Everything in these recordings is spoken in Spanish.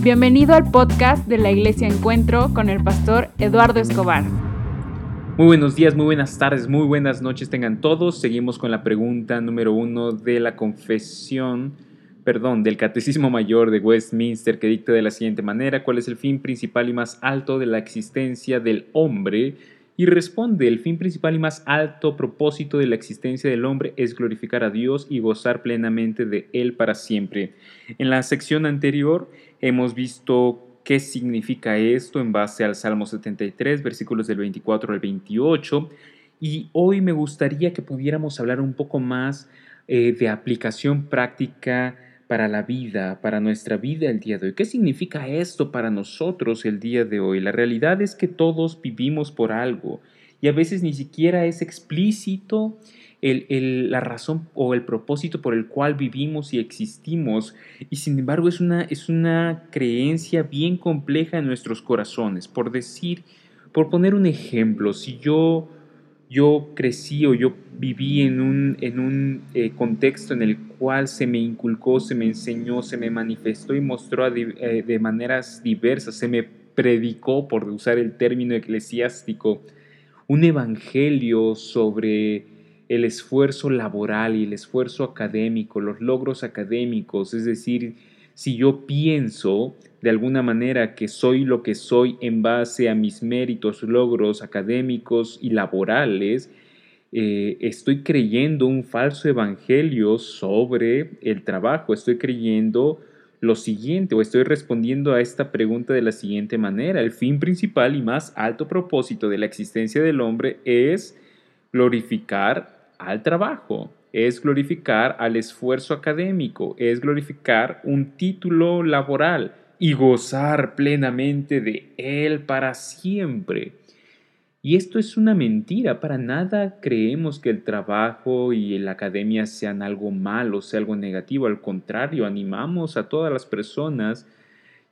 Bienvenido al podcast de la Iglesia Encuentro con el pastor Eduardo Escobar. Muy buenos días, muy buenas tardes, muy buenas noches tengan todos. Seguimos con la pregunta número uno de la confesión, perdón, del Catecismo Mayor de Westminster que dicta de la siguiente manera, ¿cuál es el fin principal y más alto de la existencia del hombre? y responde, el fin principal y más alto propósito de la existencia del hombre es glorificar a Dios y gozar plenamente de Él para siempre. En la sección anterior hemos visto qué significa esto en base al Salmo 73, versículos del 24 al 28, y hoy me gustaría que pudiéramos hablar un poco más eh, de aplicación práctica para la vida, para nuestra vida el día de hoy. ¿Qué significa esto para nosotros el día de hoy? La realidad es que todos vivimos por algo y a veces ni siquiera es explícito la razón o el propósito por el cual vivimos y existimos y sin embargo es una, es una creencia bien compleja en nuestros corazones. Por decir, por poner un ejemplo, si yo yo crecí o yo viví en un, en un eh, contexto en el cual se me inculcó, se me enseñó, se me manifestó y mostró eh, de maneras diversas, se me predicó, por usar el término eclesiástico, un evangelio sobre el esfuerzo laboral y el esfuerzo académico, los logros académicos, es decir, si yo pienso de alguna manera que soy lo que soy en base a mis méritos, logros académicos y laborales, eh, estoy creyendo un falso evangelio sobre el trabajo, estoy creyendo lo siguiente o estoy respondiendo a esta pregunta de la siguiente manera. El fin principal y más alto propósito de la existencia del hombre es glorificar al trabajo es glorificar al esfuerzo académico, es glorificar un título laboral y gozar plenamente de él para siempre. Y esto es una mentira, para nada creemos que el trabajo y la academia sean algo malo, sea algo negativo, al contrario, animamos a todas las personas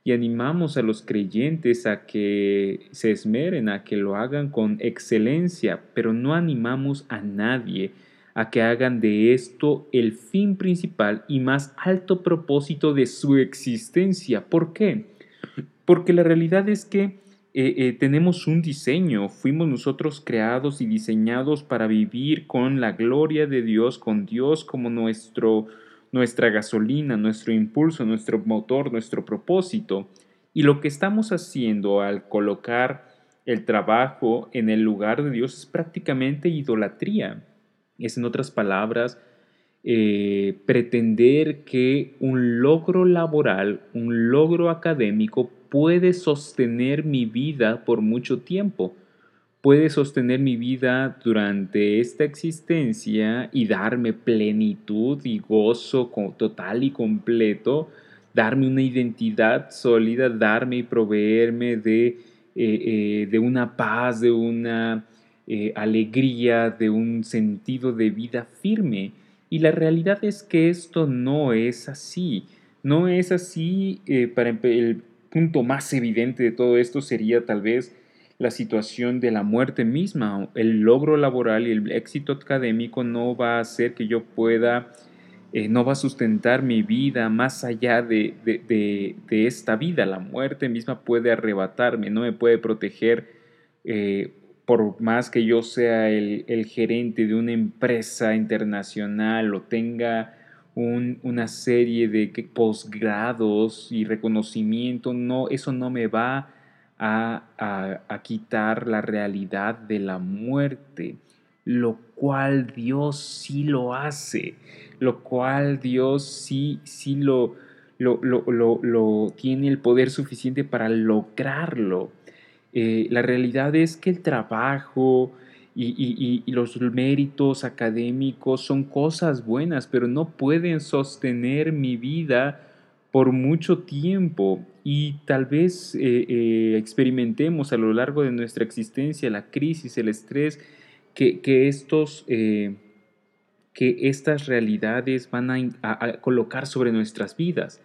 y animamos a los creyentes a que se esmeren, a que lo hagan con excelencia, pero no animamos a nadie a que hagan de esto el fin principal y más alto propósito de su existencia. ¿Por qué? Porque la realidad es que eh, eh, tenemos un diseño, fuimos nosotros creados y diseñados para vivir con la gloria de Dios, con Dios como nuestro, nuestra gasolina, nuestro impulso, nuestro motor, nuestro propósito. Y lo que estamos haciendo al colocar el trabajo en el lugar de Dios es prácticamente idolatría. Es en otras palabras, eh, pretender que un logro laboral, un logro académico puede sostener mi vida por mucho tiempo, puede sostener mi vida durante esta existencia y darme plenitud y gozo total y completo, darme una identidad sólida, darme y proveerme de, eh, eh, de una paz, de una eh, alegría, de un sentido de vida firme. Y la realidad es que esto no es así. No es así. Para el punto más evidente de todo esto sería tal vez la situación de la muerte misma. El logro laboral y el éxito académico no va a hacer que yo pueda, eh, no va a sustentar mi vida más allá de, de, de, esta vida. La muerte misma puede arrebatarme, no me puede proteger por más que yo sea el, gerente de una empresa internacional o tenga una serie de posgrados y reconocimiento, no, eso no me va a, a, quitar la realidad de la muerte, lo cual Dios sí lo hace, lo cual Dios sí, sí lo, lo, lo, lo tiene el poder suficiente para lograrlo. Eh, la realidad es que el trabajo y, los méritos académicos son cosas buenas, pero no pueden sostener mi vida por mucho tiempo y tal vez eh, eh, experimentemos a lo largo de nuestra existencia la crisis, el estrés, que, estos, que estas realidades van a colocar sobre nuestras vidas.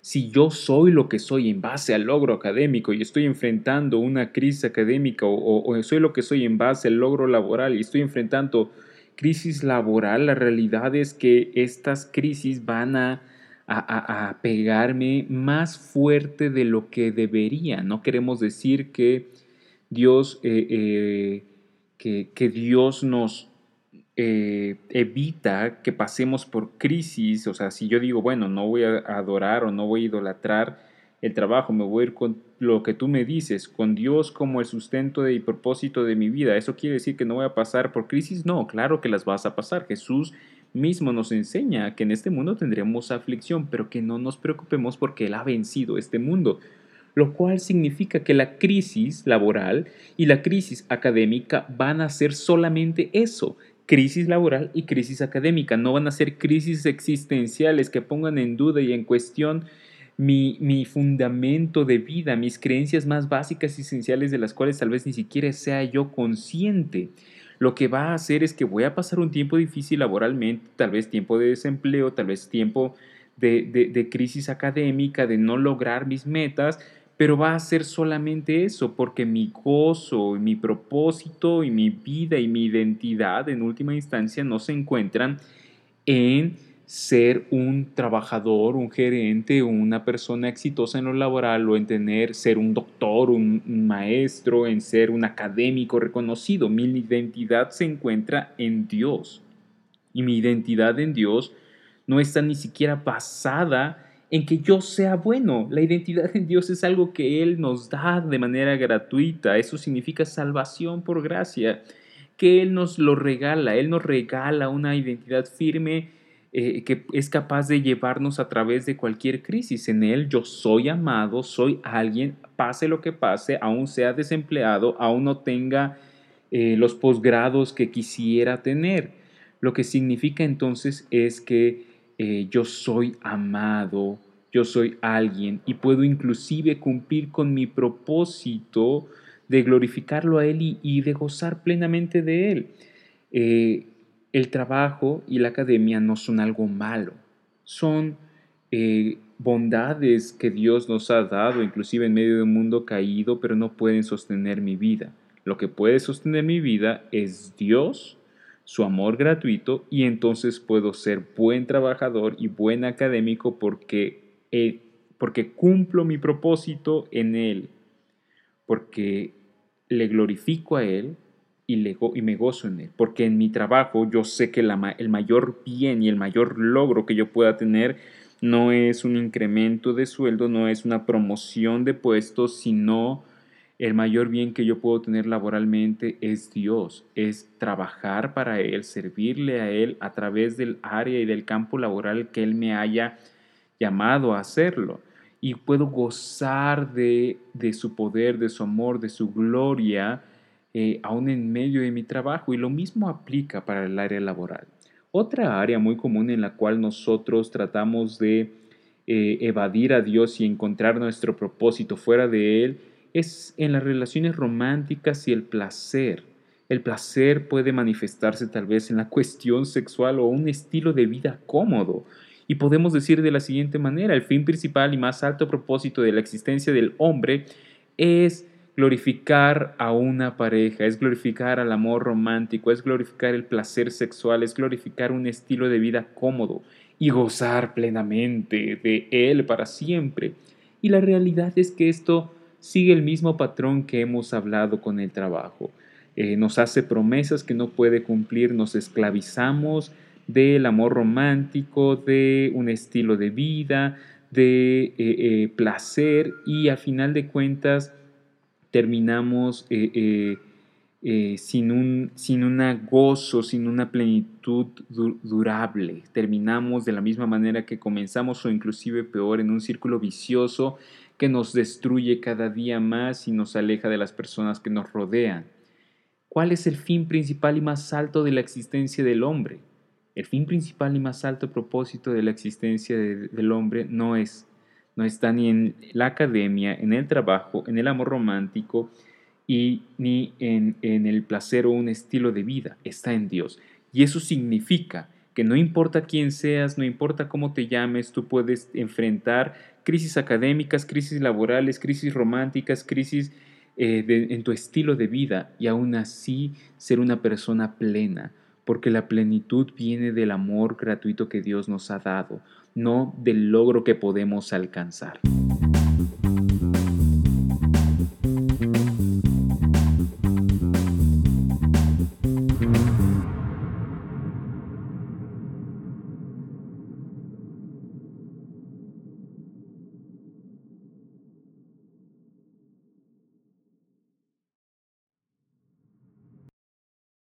Si yo soy lo que soy en base al logro académico y estoy enfrentando una crisis académica o, soy lo que soy en base al logro laboral y estoy enfrentando crisis laboral, la realidad es que estas crisis van a, a, pegarme más fuerte de lo que debería. No queremos decir que Dios, eh, eh, que, Dios nos eh, evita que pasemos por crisis. O sea, si yo digo, bueno, no voy a adorar o no voy a idolatrar el trabajo, me voy a ir con lo que tú me dices, con Dios como el sustento y propósito de mi vida. ¿Eso quiere decir que no voy a pasar por crisis? No, claro que las vas a pasar. Jesús mismo nos enseña que en este mundo tendremos aflicción, pero que no nos preocupemos porque Él ha vencido este mundo, lo cual significa que la crisis laboral y la crisis académica van a ser solamente eso, crisis laboral y crisis académica, no van a ser crisis existenciales que pongan en duda y en cuestión mi, mi, fundamento de vida, mis creencias más básicas y esenciales de las cuales tal vez ni siquiera sea yo consciente lo que va a hacer es que voy a pasar un tiempo difícil laboralmente, tal vez tiempo de desempleo, tal vez tiempo de, crisis académica, de no lograr mis metas, pero va a ser solamente eso, porque mi gozo, mi propósito y mi vida y mi identidad en última instancia no se encuentran en ser un trabajador, un gerente, una persona exitosa en lo laboral o en tener, ser un doctor, un, maestro, en ser un académico reconocido. Mi identidad se encuentra en Dios. Y mi identidad en Dios no está ni siquiera basada en que yo sea bueno. La identidad en Dios es algo que Él nos da de manera gratuita. Eso significa salvación por gracia, que Él nos lo regala. Él nos regala una identidad firme eh, que es capaz de llevarnos a través de cualquier crisis. En Él yo soy amado, soy alguien, pase lo que pase, aún sea desempleado, aún no tenga eh, los posgrados que quisiera tener. Lo que significa entonces es que eh, yo soy amado, yo soy alguien y puedo inclusive cumplir con mi propósito de glorificarlo a Él y, de gozar plenamente de Él el trabajo y la academia no son algo malo, son eh, bondades que Dios nos ha dado, inclusive en medio de un mundo caído, pero no pueden sostener mi vida. Lo que puede sostener mi vida es Dios, su amor gratuito, y entonces puedo ser buen trabajador y buen académico porque, eh, porque cumplo mi propósito en Él, porque le glorifico a Él y, y me gozo en él, porque en mi trabajo yo sé que el mayor bien y el mayor logro que yo pueda tener no es un incremento de sueldo, no es una promoción de puestos, sino el mayor bien que yo puedo tener laboralmente es Dios, es trabajar para Él, servirle a Él a través del área y del campo laboral que Él me haya llamado a hacerlo. Y puedo gozar de, de su poder, de su amor, de su gloria, eh, aún en medio de mi trabajo y lo mismo aplica para el área laboral. Otra área muy común en la cual nosotros tratamos de eh, evadir a Dios y encontrar nuestro propósito fuera de Él es en las relaciones románticas y el placer. El placer puede manifestarse tal vez en la cuestión sexual o un estilo de vida cómodo. Y podemos decir de la siguiente manera, el fin principal y más alto propósito de la existencia del hombre es glorificar a una pareja, es glorificar al amor romántico, es glorificar el placer sexual, es glorificar un estilo de vida cómodo y gozar plenamente de él para siempre. Y la realidad es que esto sigue el mismo patrón que hemos hablado con el trabajo. Eh, nos hace promesas que no puede cumplir, nos esclavizamos del amor romántico, de un estilo de vida, de eh, eh, placer y a final de cuentas terminamos eh, eh, eh, sin, un, sin una gozo, sin una plenitud durable. Terminamos de la misma manera que comenzamos o inclusive peor en un círculo vicioso que nos destruye cada día más y nos aleja de las personas que nos rodean. ¿Cuál es el fin principal y más alto de la existencia del hombre? El fin principal y más alto propósito de la existencia del hombre no es no está ni en la academia, en el trabajo, en el amor romántico y ni en, el placer o un estilo de vida, está en Dios. Y eso significa que no importa quién seas, no importa cómo te llames, tú puedes enfrentar crisis académicas, crisis laborales, crisis románticas, crisis eh, en tu estilo de vida y aún así ser una persona plena, porque la plenitud viene del amor gratuito que Dios nos ha dado, no del logro que podemos alcanzar.